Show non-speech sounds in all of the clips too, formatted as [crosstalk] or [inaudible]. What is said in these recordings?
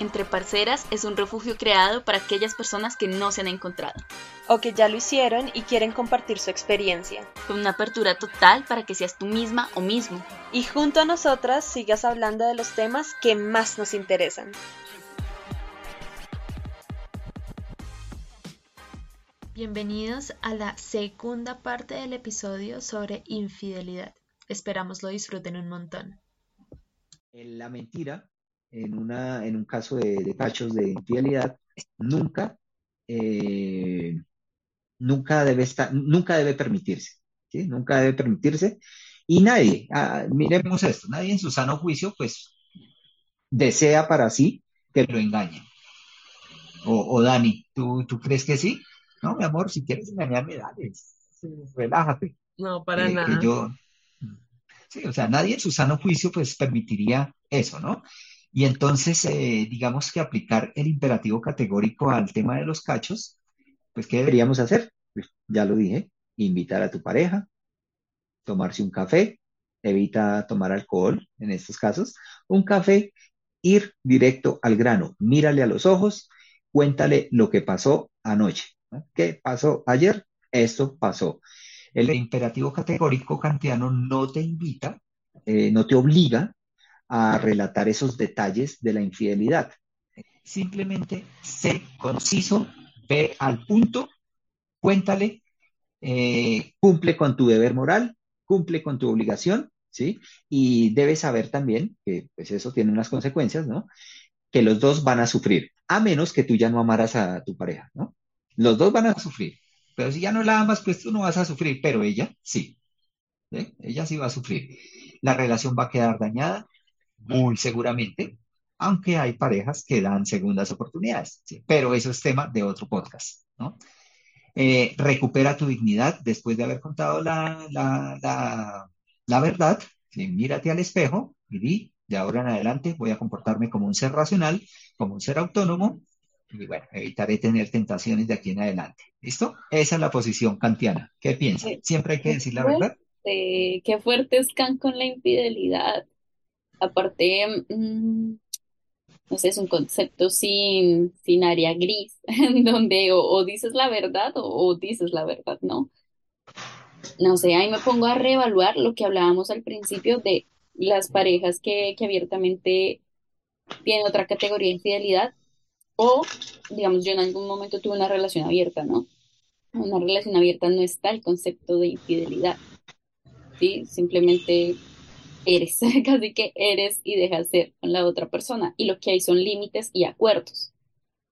Entre Parceras es un refugio creado para aquellas personas que no se han encontrado. O que ya lo hicieron y quieren compartir su experiencia. Con una apertura total para que seas tú misma o mismo. Y junto a nosotras sigas hablando de los temas que más nos interesan. Bienvenidos a la segunda parte del episodio sobre infidelidad. Esperamos lo disfruten un montón. La mentira en, una, en un caso de, cachos de infidelidad, nunca, eh, nunca, debe estar, nunca debe permitirse, ¿sí? Nunca debe permitirse. Y nadie, ah, miremos esto, nadie en su sano juicio, pues, desea para sí que lo engañen. O, Dani, ¿tú, ¿tú crees que sí? No, mi amor, si quieres engañarme, dale, relájate. No, para nada. yo, sí, o sea, nadie en su sano juicio, pues, permitiría eso, ¿no? Y entonces, eh, digamos que aplicar el imperativo categórico al tema de los cachos, pues, ¿qué deberíamos hacer? Pues, ya lo dije, invitar a tu pareja, tomarse un café, evita tomar alcohol en estos casos, un café, ir directo al grano, mírale a los ojos, cuéntale lo que pasó anoche. ¿Qué pasó ayer? Esto pasó. El imperativo categórico kantiano no te invita, eh, no te obliga a relatar esos detalles de la infidelidad. Simplemente sé conciso, ve al punto, cuéntale, eh, cumple con tu deber moral, cumple con tu obligación, ¿sí? Y debes saber también que pues eso tiene unas consecuencias, ¿no? Que los dos van a sufrir, a menos que tú ya no amaras a tu pareja, ¿no? Los dos van a sufrir, pero si ya no la amas, pues tú no vas a sufrir, pero ella sí. Ella sí va a sufrir. La relación va a quedar dañada muy seguramente, aunque hay parejas que dan segundas oportunidades, pero eso es tema de otro podcast, ¿no? Eh, recupera tu dignidad después de haber contado la, la, verdad, mírate al espejo y di, de ahora en adelante voy a comportarme como un ser racional, como un ser autónomo, y bueno, evitaré tener tentaciones de aquí en adelante. ¿Listo? Esa es la posición kantiana. ¿Qué piensas? Siempre hay que decir la verdad. qué fuerte es Kant con la infidelidad. Aparte, mm, no sé, es un concepto sin, sin área gris, [laughs] en donde o, dices la verdad o, dices la verdad, ¿no? No sé, ahí me pongo a reevaluar lo que hablábamos al principio de las parejas que, que abiertamente tienen otra categoría de infidelidad o, digamos, yo en algún momento tuve una relación abierta, ¿no? Una relación abierta no está el concepto de infidelidad, ¿sí? Simplemente eres, [laughs] casi que eres y dejas ser con la otra persona. Y lo que hay son límites y acuerdos.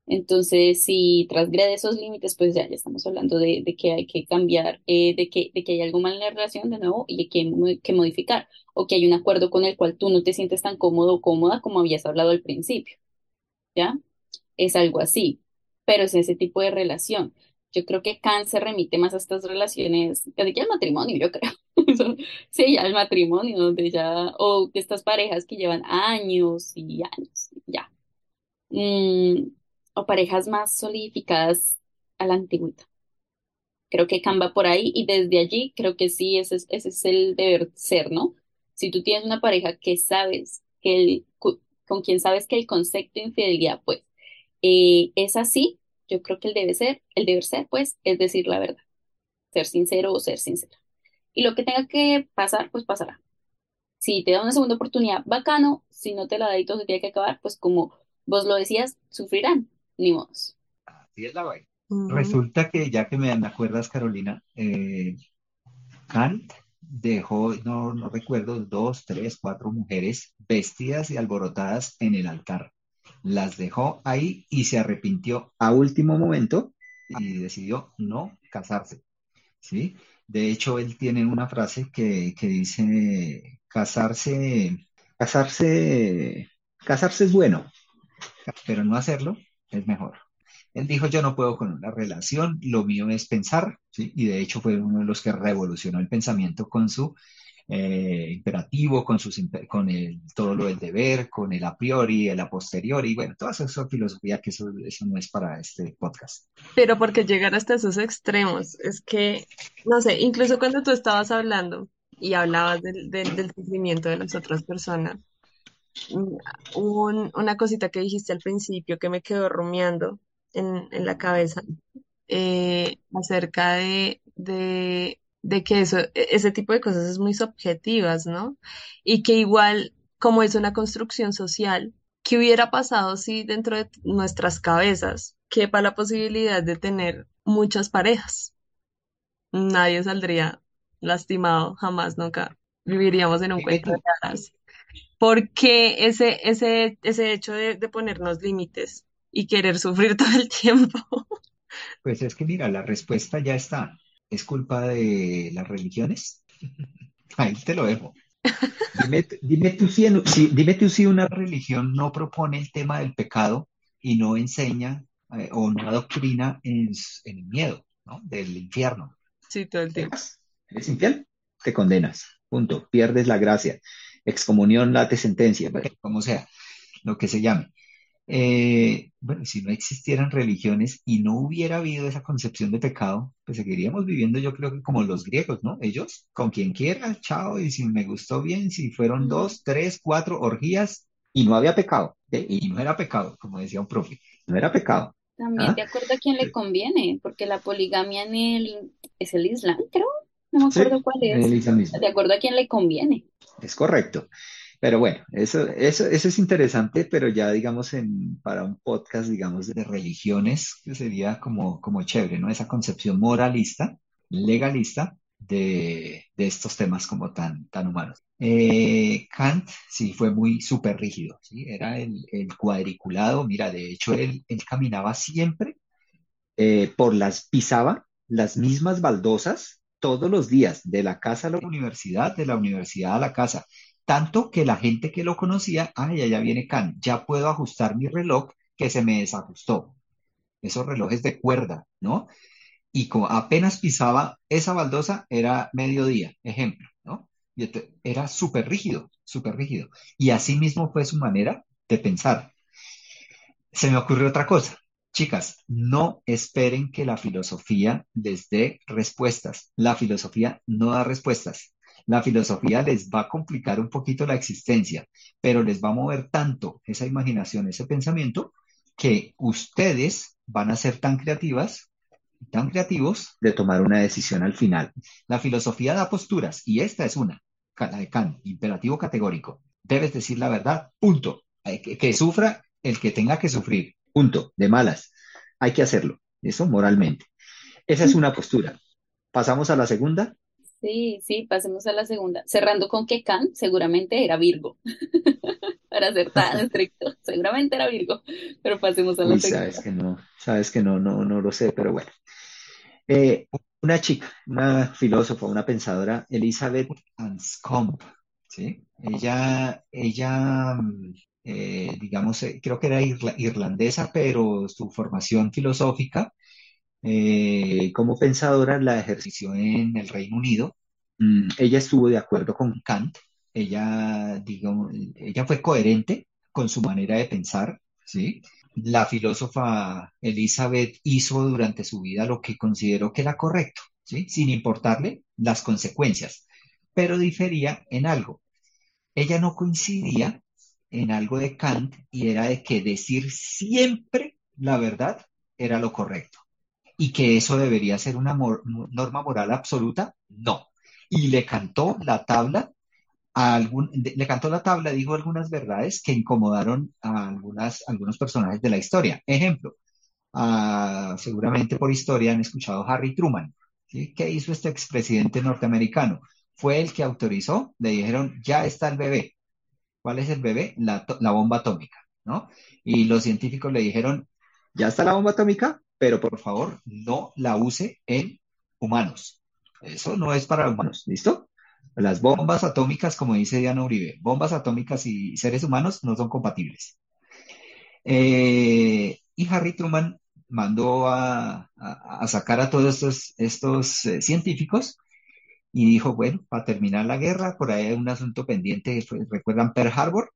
Entonces, si transgrede esos límites, pues ya, ya estamos hablando de, que hay que cambiar, eh, de, que, de que hay algo mal en la relación de nuevo y hay que, que modificar, o que hay un acuerdo con el cual tú no te sientes tan cómodo o cómoda como habías hablado al principio. ¿Ya? Es algo así, pero es ese tipo de relación. Yo creo que se remite más a estas relaciones, casi que al matrimonio, yo creo. [laughs] Sí, ya el matrimonio, donde ya, o estas parejas que llevan años y años, ya. Mm, o parejas más solidificadas a la antigüedad. Creo que cambia por ahí y desde allí creo que sí, ese es, ese es el deber ser, ¿no? Si tú tienes una pareja que sabes que el, con quien sabes que el concepto de infidelidad, pues, eh, es así, yo creo que el debe ser, el deber ser, pues, es decir la verdad, ser sincero o ser sincera. Y lo que tenga que pasar, pues pasará. Si te da una segunda oportunidad, bacano. Si no te la da y todo se tiene que acabar, pues como vos lo decías, sufrirán, ni modos. Así es la vaina. Resulta que, ya que me acuerdas, Carolina, eh, Kant dejó, no, no recuerdo, dos, tres, cuatro mujeres vestidas y alborotadas en el altar las dejó ahí y se arrepintió a último momento y decidió no casarse. ¿sí? De hecho, él tiene una frase que, dice, casarse, casarse, casarse es bueno, pero no hacerlo es mejor. Él dijo, yo no puedo con una relación, lo mío es pensar, y de hecho fue uno de los que revolucionó el pensamiento con su eh, imperativo, con, sus, con el, todo lo del deber, con el a priori, el a posteriori, bueno, toda esa filosofía que eso, eso no es para este podcast. Pero porque llegar hasta esos extremos, es que, no sé, incluso cuando tú estabas hablando y hablabas del, del, sufrimiento de las otras personas, mm, un- una cosita que dijiste al principio que me quedó rumiando en, en la cabeza eh, acerca de, de que eso, e- ese tipo de cosas es muy subjetivas, ¿no? Y que igual, como es una construcción social, ¿qué hubiera pasado si dentro de nuestras cabezas quepa la posibilidad de tener muchas parejas? Nadie saldría lastimado, jamás, nunca viviríamos en un cuento de hadas. ¿Por qué ese, ese, ese hecho de, de ponernos límites y querer sufrir [laughs] todo el tiempo? pues es que mira, la respuesta ya está. ¿Es culpa de las religiones? [laughs] Ahí te lo dejo. Dime, dime tú si, dime tú si una religión no propone el tema del pecado y no enseña eh, o no adoctrina en, en el miedo, ¿no? Del infierno. Sí, todo el tiempo. ¿Eres, infiel? Te condenas. Punto. Pierdes la gracia. Excomunión, late sentencia, como sea, lo que se llame. Eh, bueno, si no existieran religiones y no hubiera habido esa concepción de pecado, pues seguiríamos viviendo, yo creo que como los griegos, ¿no? Ellos, con quien quiera, chao, y si me gustó bien, si fueron dos, tres, cuatro orgías y no había pecado, ¿eh? Y no era pecado, como decía un profe, no era pecado, También ¿ah? de acuerdo a quién le conviene, porque la poligamia en el, es el Islam, creo, no me Sí, acuerdo cuál es, el islamismo. de acuerdo a quién le conviene. Es correcto. Pero bueno, eso, eso, eso es interesante, pero ya digamos en, para un podcast, digamos, de religiones, que sería como, como chévere, ¿no? Esa concepción moralista, legalista de, de estos temas como tan, tan humanos. Eh, Kant sí fue muy súper rígido, ¿sí? Era el, cuadriculado, mira, de hecho él, él caminaba siempre eh, por las, pisaba las mismas baldosas todos los días, de la casa a la universidad, de la universidad a la casa. Tanto que la gente que lo conocía, ay, allá viene Khan, ya puedo ajustar mi reloj que se me desajustó. Esos relojes de cuerda, ¿no? Y como apenas pisaba esa baldosa, era mediodía, ejemplo, ¿no? Era súper rígido, súper rígido. Y así mismo fue su manera de pensar. Se me ocurrió otra cosa. Chicas, no esperen que la filosofía les dé respuestas. La filosofía no da respuestas. La filosofía les va a complicar un poquito la existencia, pero les va a mover tanto esa imaginación, ese pensamiento, que ustedes van a ser tan creativas, tan creativos de tomar una decisión al final. La filosofía da posturas y esta es una, la de Kant, imperativo categórico. Debes decir la verdad, punto. Que, que sufra el que tenga que sufrir, punto, de malas. Hay que hacerlo, eso moralmente. Esa es una postura. Pasamos a la segunda. Sí, sí, pasemos a la segunda. Cerrando con que Kant seguramente era Virgo, [laughs] para ser tan estricto, seguramente era Virgo, pero pasemos a la Uy, sabes segunda. que no, sabes que no, no, no lo sé, pero bueno. Eh, una chica, una filósofa, una pensadora, Elizabeth Anscombe, ¿sí? Ella, ella, mm, eh, digamos, eh, creo que era irla- irlandesa, pero su formación filosófica eh, como pensadora la ejerció en el Reino Unido. Mm, ella estuvo de acuerdo con Kant. Ella, digamos, ella fue coherente con su manera de pensar, ¿sí? La filósofa Elizabeth hizo durante su vida lo que consideró que era correcto. Sin importarle las consecuencias, pero difería en algo. Ella no coincidía en algo de Kant y era de que decir siempre la verdad era lo correcto y que eso debería ser una norma moral absoluta, no. Y le cantó la tabla a algún, le cantó la tabla, dijo algunas verdades que incomodaron a algunas, algunos personajes de la historia. Ejemplo, ah, seguramente por historia han escuchado Harry Truman. ¿sí? ¿Qué hizo este expresidente norteamericano? Fue el que autorizó, le dijeron, ya está el bebé. ¿Cuál es el bebé? La, la bomba atómica, ¿no? Y los científicos le dijeron, ya está la bomba atómica, pero por favor no la use en humanos. Eso no es para humanos, ¿listo? Las bombas atómicas, como dice Diana Uribe, bombas atómicas y seres humanos no son compatibles. Eh, y Harry Truman mandó a, sacar a todos estos, estos eh, científicos y dijo, bueno, para terminar la guerra, por ahí hay un asunto pendiente, fue- ¿recuerdan Pearl Harbor?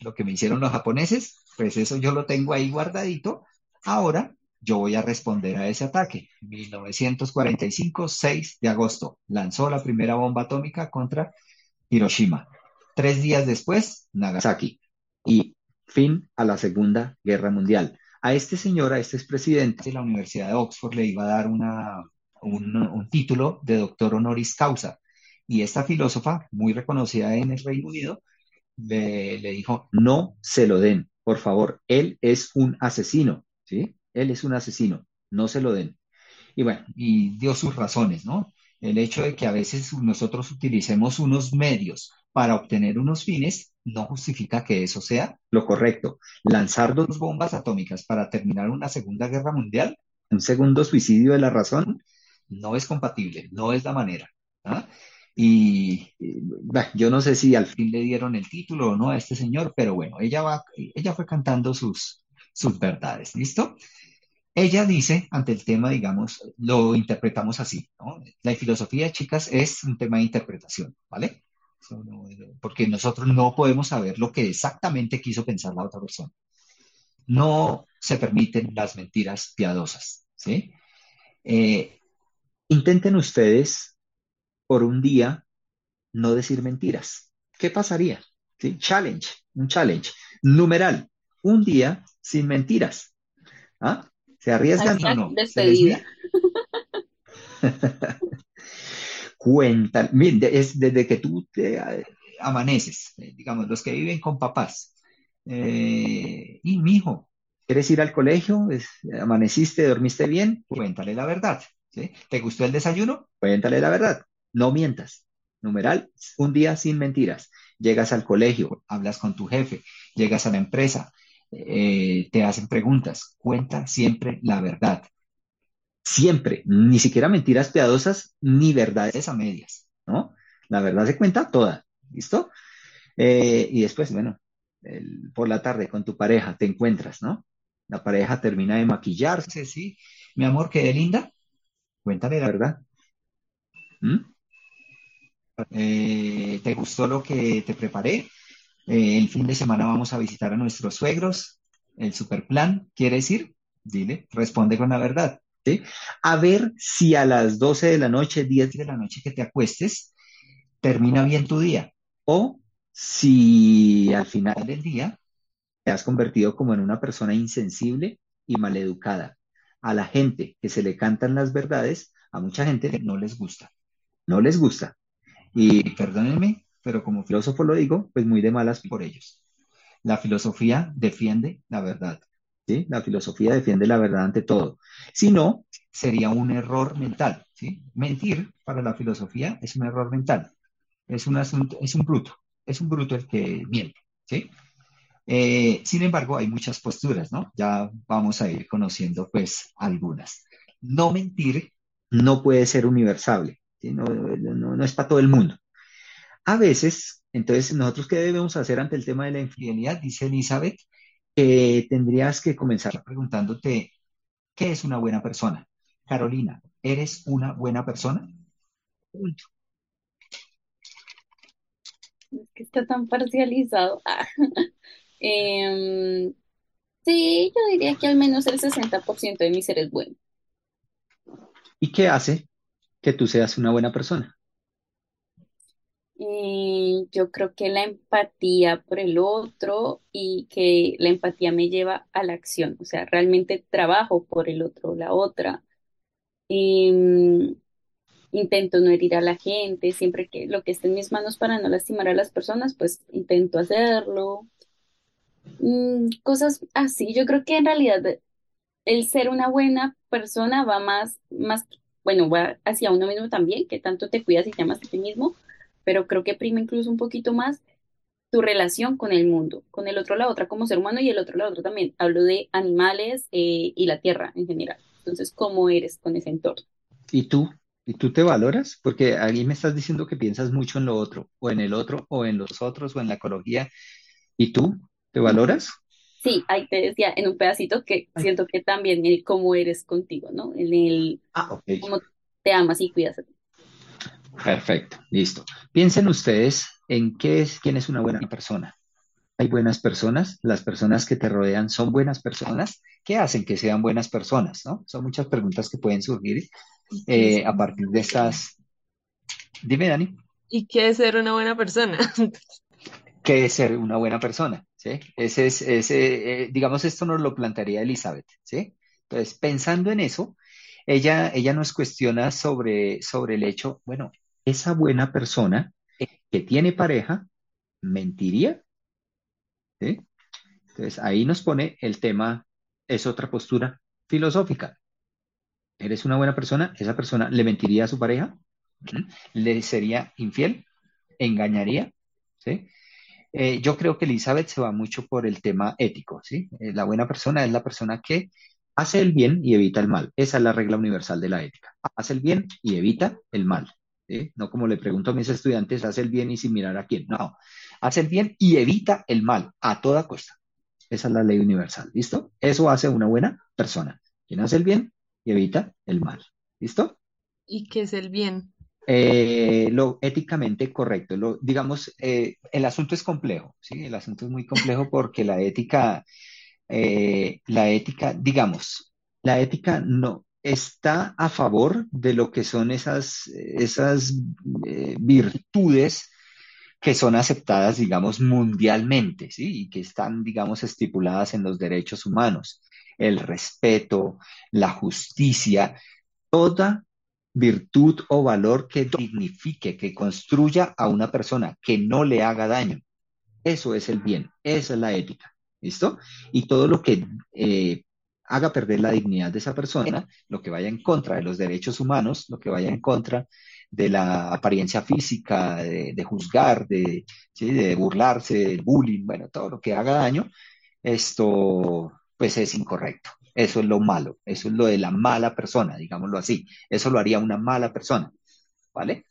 Lo que me hicieron los japoneses, pues eso yo lo tengo ahí guardadito. Ahora yo voy a responder a ese ataque. 1945, 6 de agosto, lanzó la primera bomba atómica contra Hiroshima. Tres días después, Nagasaki. Y fin a la Segunda Guerra Mundial. A este señor, a este expresidente de la Universidad de Oxford, le iba a dar una, un, título de doctor honoris causa. Y esta filósofa, muy reconocida en el Reino Unido, le, le dijo, no se lo den, por favor, él es un asesino, ¿sí? Él es un asesino, no se lo den. Y bueno, y dio sus razones, ¿no? El hecho de que a veces nosotros utilicemos unos medios para obtener unos fines no justifica que eso sea lo correcto. Lanzar dos bombas atómicas para terminar una Segunda Guerra Mundial, un segundo suicidio de la razón, no es compatible, no es la manera. ¿ah? Y, bueno, yo no sé si al fin le dieron el título o no a este señor, pero bueno, ella, va, ella fue cantando sus, sus verdades, ¿listo? Ella dice, ante el tema, digamos, lo interpretamos así. La filosofía, chicas, es un tema de interpretación, ¿vale? Porque nosotros no podemos saber lo que exactamente quiso pensar la otra persona. No se permiten las mentiras piadosas, ¿sí? Eh, intenten ustedes por un día no decir mentiras. ¿Qué pasaría? Challenge, un challenge. Numeral, un día sin mentiras. ¿Ah? ¿Se arriesgan o no? Despedida. [laughs] Cuenta, es desde que tú te amaneces, digamos, los que viven con papás. Eh, y mi hijo, ¿quieres ir al colegio? ¿Amaneciste, dormiste bien? Cuéntale la verdad. ¿sí? ¿Te gustó el desayuno? Cuéntale la verdad. No mientas. Numeral, un día sin mentiras. Llegas al colegio, hablas con tu jefe, llegas a la empresa, eh, te hacen preguntas. Cuenta siempre la verdad. Siempre, ni siquiera mentiras piadosas ni verdades a medias, ¿no? La verdad se cuenta toda, ¿listo? Eh, y después, bueno, por la tarde con tu pareja te encuentras, ¿no? La pareja termina de maquillarse, ¿sí? Mi amor, qué linda. Cuéntale la verdad. ¿Mm? Eh, ¿Te gustó lo que te preparé? Eh, el fin de semana vamos a visitar a nuestros suegros. El super plan, ¿quiere decir? Dile, responde con la verdad. A ver si a las 12 de la noche, 10 de la noche que te acuestes, termina bien tu día. O si al final del día te has convertido como en una persona insensible y maleducada. A la gente que se le cantan las verdades, a mucha gente no les gusta. No les gusta. Y perdónenme, pero como filósofo lo digo, pues muy de malas por ellos. La filosofía defiende la verdad. ¿sí? La filosofía defiende la verdad ante todo. Si no, sería un error mental. ¿sí? Mentir para la filosofía es un error mental. Es un, asunto, es un bruto. Es un bruto el que miente. ¿sí? Eh, sin embargo, hay muchas posturas, ¿no? Ya vamos a ir conociendo, pues, algunas. No mentir no puede ser universal. ¿sí? No, no, no es para todo el mundo. A veces, entonces, nosotros qué debemos hacer ante el tema de la infidelidad, dice Elizabeth, que tendrías que comenzar preguntándote, ¿qué es una buena persona? Carolina, ¿eres una buena persona? Punto. Es que está tan parcializado. [laughs] Ah. Em, sí, yo diría que al menos el 60% de mi ser es bueno. ¿Y qué hace que tú seas una buena persona? Yo creo que la empatía por el otro y que la empatía me lleva a la acción, o sea, realmente trabajo por el otro o la otra. Em, intento no herir a la gente, siempre que lo que esté en mis manos para no lastimar a las personas, pues intento hacerlo. Mm, cosas así, yo creo que en realidad el ser una buena persona va más, más, bueno, va hacia uno mismo también, que tanto te cuidas y te amas a ti mismo, pero creo que prima incluso un poquito más tu relación con el mundo, con el otro, la otra como ser humano y el otro, la otra también. Hablo de animales eh, y la tierra en general. Entonces, ¿cómo eres con ese entorno? ¿Y tú? ¿Y tú te valoras? Porque ahí me estás diciendo que piensas mucho en lo otro, o en el otro, o en los otros, o en la ecología. ¿Y tú? ¿Te valoras? Sí, ahí te decía en un pedacito que siento que también el cómo eres contigo, ¿no? En el Ah, ok. cómo te amas y cuidas a ti. Perfecto, listo. Piensen ustedes en qué es, quién es una buena persona. ¿Hay buenas personas? ¿Las personas que te rodean son buenas personas? ¿Qué hacen que sean buenas personas? ¿no? Son muchas preguntas que pueden surgir eh, a partir de estas. Dime, Dani. ¿Y qué es ser una buena persona? [laughs] ¿Qué es ser una buena persona? ¿Sí? Ese es, ese, eh, digamos, esto nos lo plantearía Elizabeth, ¿sí? Entonces, pensando en eso, ella, ella nos cuestiona sobre, sobre el hecho, bueno, esa buena persona que tiene pareja, ¿mentiría? ¿Sí? Entonces, ahí nos pone el tema, es otra postura filosófica. ¿Eres una buena persona? ¿Esa persona le mentiría a su pareja? ¿Le sería infiel? ¿Engañaría? ¿Sí? Eh, yo creo que Elizabeth se va mucho por el tema ético, ¿sí? Eh, la buena persona es la persona que hace el bien y evita el mal. Esa es la regla universal de la ética. Hace el bien y evita el mal. No como le pregunto a mis estudiantes, hace el bien y sin mirar a quién. No, hace el bien y evita el mal a toda costa. Esa es la ley universal. ¿Listo? Eso hace una buena persona. Quien hace el bien y evita el mal. ¿Listo? ¿Y qué es el bien? Eh, lo éticamente correcto. Lo, digamos, eh, el asunto es complejo, ¿sí? El asunto es muy complejo porque la ética, eh, la ética, digamos, la ética no está a favor de lo que son esas, esas virtudes que son aceptadas, digamos, mundialmente, ¿sí? Y que están, digamos, estipuladas en los derechos humanos, el respeto, la justicia, toda virtud o valor que dignifique, que construya a una persona, que no le haga daño. Eso es el bien, esa es la ética. ¿Listo? Y todo lo que eh, haga perder la dignidad de esa persona, lo que vaya en contra de los derechos humanos, lo que vaya en contra de la apariencia física, de, juzgar, de, de burlarse, del bullying, bueno, todo lo que haga daño, esto pues es incorrecto. Eso es lo malo, eso es lo de la mala persona, digámoslo así. Eso lo haría una mala persona, ¿vale?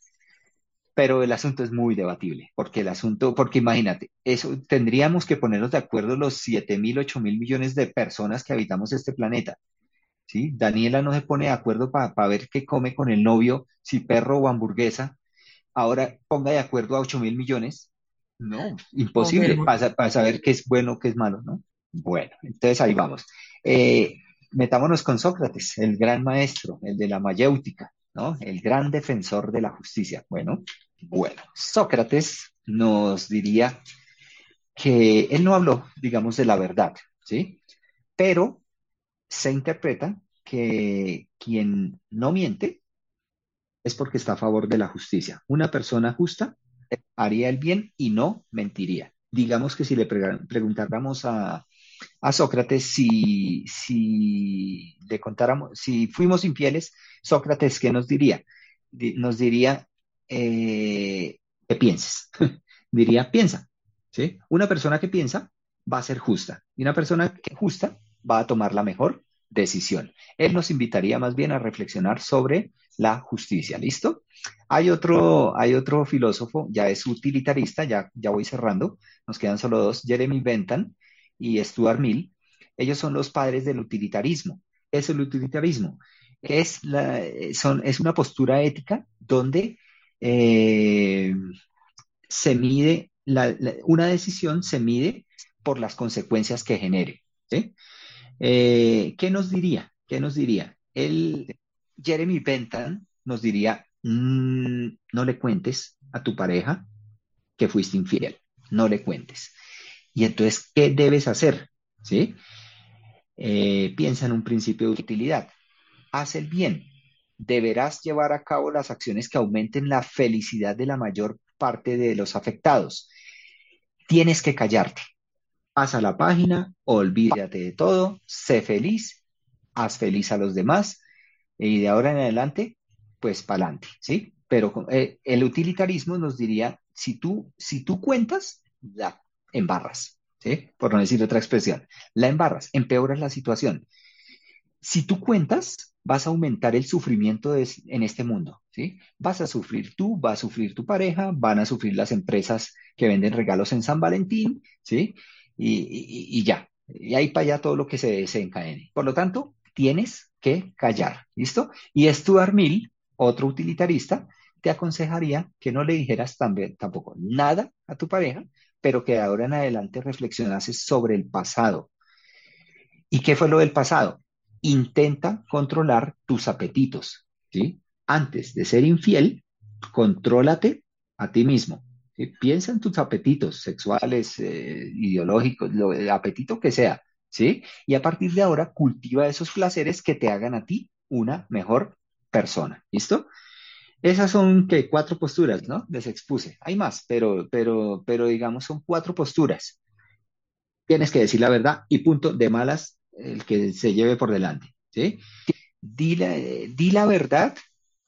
Pero el asunto es muy debatible, porque el asunto, porque imagínate, eso tendríamos que ponernos de acuerdo los 7 mil, 8 mil millones de personas que habitamos este planeta. ¿Sí? Daniela no se pone de acuerdo para ver qué come con el novio, si perro o hamburguesa. Ahora ponga de acuerdo a 8 mil millones. No, imposible para, para saber qué es bueno, qué es malo, ¿no? Bueno, entonces ahí vamos. Eh, metámonos con Sócrates, el gran maestro, el de la mayéutica, ¿no? El gran defensor de la justicia. Bueno, bueno, Sócrates nos diría que él no habló, digamos, de la verdad, ¿sí? Pero se interpreta que quien no miente es porque está a favor de la justicia. Una persona justa haría el bien y no mentiría. Digamos que si le preguntáramos a, a Sócrates si, si le contáramos, si fuimos infieles, Sócrates, ¿qué nos diría? Nos diría eh, que pienses. [laughs] diría, piensa. ¿sí? Una persona que piensa va a ser justa y una persona que justa va a tomar la mejor decisión. Él nos invitaría más bien a reflexionar sobre la justicia. ¿Listo? Hay otro, hay otro filósofo, ya es utilitarista, ya, ya voy cerrando, nos quedan solo dos, Jeremy Bentham, y Stuart Mill, ellos son los padres del utilitarismo. Es el utilitarismo. Es, la, son, es una postura ética donde eh, se mide, una decisión se mide por las consecuencias que genere. Eh, ¿Qué nos diría? ¿Qué nos diría? El, Jeremy Bentham nos diría, mm, no le cuentes a tu pareja que fuiste infiel, no le cuentes. Y entonces, ¿qué debes hacer? ¿Sí? Eh, piensa en un principio de utilidad. Haz el bien. Deberás llevar a cabo las acciones que aumenten la felicidad de la mayor parte de los afectados. Tienes que callarte. Pasa la página, olvídate de todo, sé feliz, haz feliz a los demás y de ahora en adelante, pues para adelante, ¿sí? Pero eh, el utilitarismo nos diría, si tú, si tú cuentas, da, embarras, ¿sí? Por no decir otra expresión. La embarras, empeoras la situación. Si tú cuentas, vas a aumentar el sufrimiento en este mundo, ¿sí? Vas a sufrir tú, va a sufrir tu pareja, van a sufrir las empresas que venden regalos en San Valentín, ¿sí? Y, ya. Y ahí para allá todo lo que se desencadene. Por lo tanto, tienes que callar, ¿listo? Y Stuart Mill, otro utilitarista, te aconsejaría que no le dijeras tampoco nada a tu pareja, pero que de ahora en adelante reflexionases sobre el pasado. ¿Y qué fue lo del pasado? Intenta controlar tus apetitos, ¿sí? Antes de ser infiel, contrólate a ti mismo. Piensa en tus apetitos sexuales, eh, ideológicos, el apetito que sea, ¿sí? Y a partir de ahora cultiva esos placeres que te hagan a ti una mejor persona, ¿listo? Esas son que cuatro posturas, ¿no? Les expuse. Hay más, pero, pero, pero digamos son cuatro posturas. Tienes que decir la verdad y punto de malas el que se lleve por delante, ¿sí? Di la, la verdad,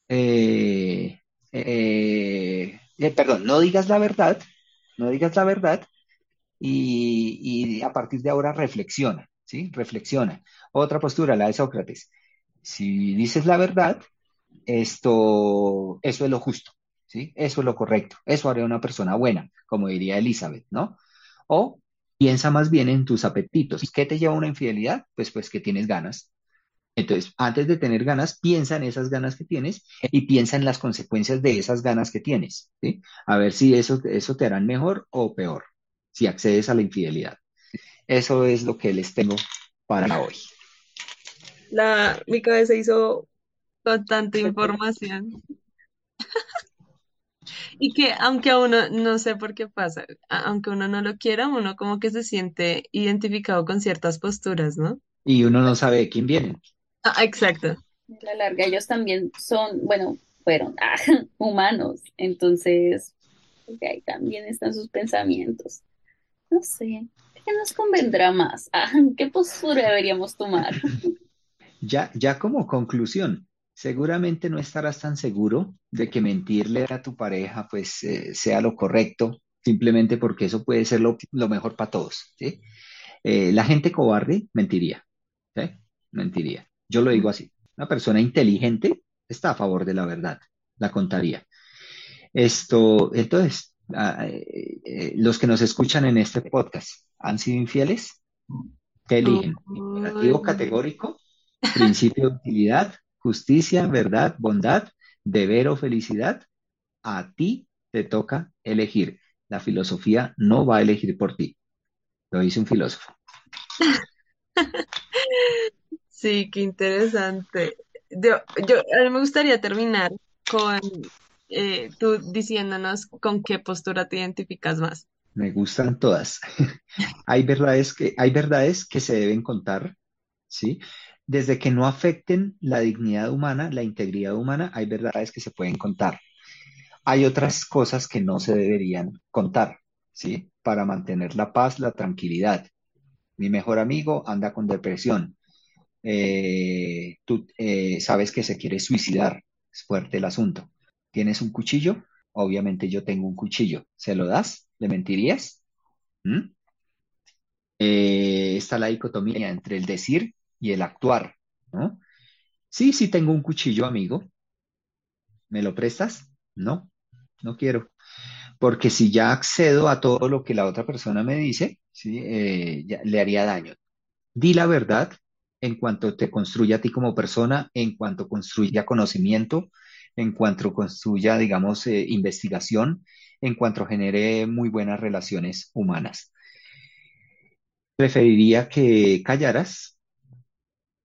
eh, eh, eh, perdón, no digas la verdad, no digas la verdad y, y a partir de ahora reflexiona, ¿sí? Reflexiona. Otra postura, la de Sócrates. Si dices la verdad, esto, eso es lo justo, ¿sí? Eso es lo correcto, eso haría una persona buena, como diría Elizabeth, ¿no? O piensa más bien en tus apetitos. ¿Qué te lleva a una infidelidad? Pues, pues que tienes ganas. Entonces, antes de tener ganas, piensa en esas ganas que tienes y piensa en las consecuencias de esas ganas que tienes. A ver si eso, eso te harán mejor o peor, si accedes a la infidelidad. Eso es lo que les tengo para hoy. La, mi cabeza hizo con tanta información. Y que aunque a uno, no sé por qué pasa, aunque uno no lo quiera, uno como que se siente identificado con ciertas posturas, ¿no? Y uno no sabe de quién vienen. Ah, exacto. A la larga, ellos también son, bueno, fueron [laughs] ah, humanos, entonces ahí también están sus pensamientos. No sé, ¿qué nos convendrá más? Ah, ¿qué postura deberíamos tomar? [laughs] Ya, ya como conclusión, seguramente no estarás tan seguro de que mentirle a tu pareja pues eh, sea lo correcto, simplemente porque eso puede ser lo, lo mejor para todos, ¿sí? Eh, la gente cobarde mentiría, ¿sí? Mentiría. Yo lo digo así. Una persona inteligente está a favor de la verdad, la contaría. Esto, entonces, ah, eh, los que nos escuchan en este podcast, ¿han sido infieles? ¿Qué eligen? Imperativo categórico, principio de utilidad, justicia, verdad, bondad, deber o felicidad. A ti te toca elegir. La filosofía no va a elegir por ti. Lo dice un filósofo. [laughs] sí, qué interesante. Yo, yo, a mí me gustaría terminar con eh, tú diciéndonos con qué postura te identificas más. Me gustan todas. [laughs] Hay verdades que, hay verdades que se deben contar, ¿sí? Desde que no afecten la dignidad humana, la integridad humana, hay verdades que se pueden contar. Hay otras cosas que no se deberían contar, ¿sí? Para mantener la paz, la tranquilidad. Mi mejor amigo anda con depresión. Eh, tú eh, sabes que se quiere suicidar. Es fuerte el asunto. ¿Tienes un cuchillo? Obviamente yo tengo un cuchillo. ¿Se lo das? ¿Le mentirías? ¿Mm? Eh, está la dicotomía entre el decir y el actuar, ¿no? Sí, sí tengo un cuchillo, amigo. ¿Me lo prestas? No, no quiero. Porque si ya accedo a todo lo que la otra persona me dice, ¿sí? Eh, le haría daño. Di la verdad en cuanto te construya a ti como persona, en cuanto construya conocimiento, en cuanto construya, digamos, eh, investigación, en cuanto genere muy buenas relaciones humanas. Preferiría que callaras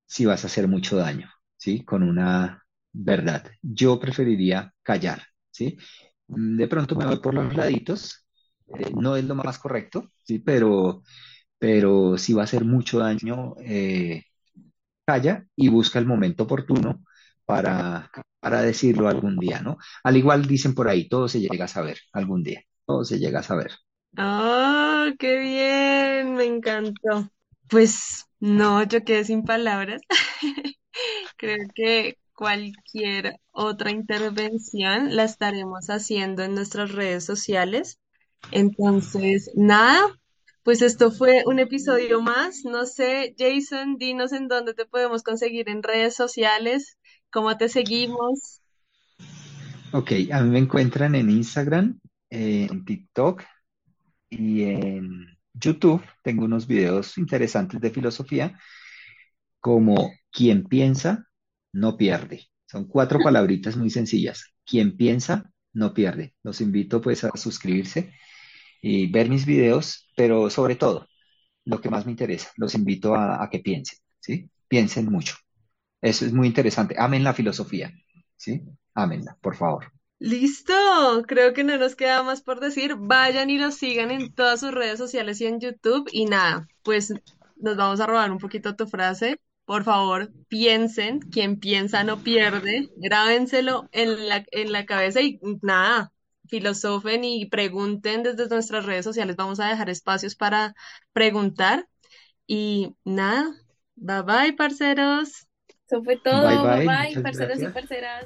si vas a hacer mucho daño, ¿sí? Con una verdad. Yo preferiría callar, ¿sí? Mm, De pronto me voy por los laditos, eh, no es lo más correcto, ¿sí? Pero, pero si va a hacer mucho daño, eh, calla y busca el momento oportuno para, para decirlo algún día, ¿no? Al igual dicen por ahí, todo se llega a saber algún día, todo se llega a saber. ¡Oh, qué bien! Me encantó. Pues no, yo quedé sin palabras. [laughs] Creo que cualquier otra intervención la estaremos haciendo en nuestras redes sociales. Entonces, nada, pues esto fue un episodio más. No sé, Jason, dinos en dónde te podemos conseguir en redes sociales, cómo te seguimos. Ok, a mí me encuentran en Instagram, eh, en TikTok y en YouTube. Tengo unos videos interesantes de filosofía, como quien piensa, no pierde. Son cuatro palabritas muy sencillas. Quien piensa, no pierde. Los invito pues a suscribirse y ver mis videos, pero sobre todo, lo que más me interesa, los invito a, que piensen, ¿sí? Piensen mucho. Eso es muy interesante. Amen la filosofía, ¿sí? Ámenla, por favor. Listo, creo que no nos queda más por decir. Vayan y los sigan en todas sus redes sociales y en YouTube. Y nada, pues nos vamos a robar un poquito tu frase. Por favor, piensen, quien piensa no pierde. Grábenselo en la, en la cabeza y nada, filosofen y pregunten desde nuestras redes sociales. Vamos a dejar espacios para preguntar. Y nada, bye bye, parceros. Eso fue todo. Bye, Bye bye. bye, Muchas parceros y parceras.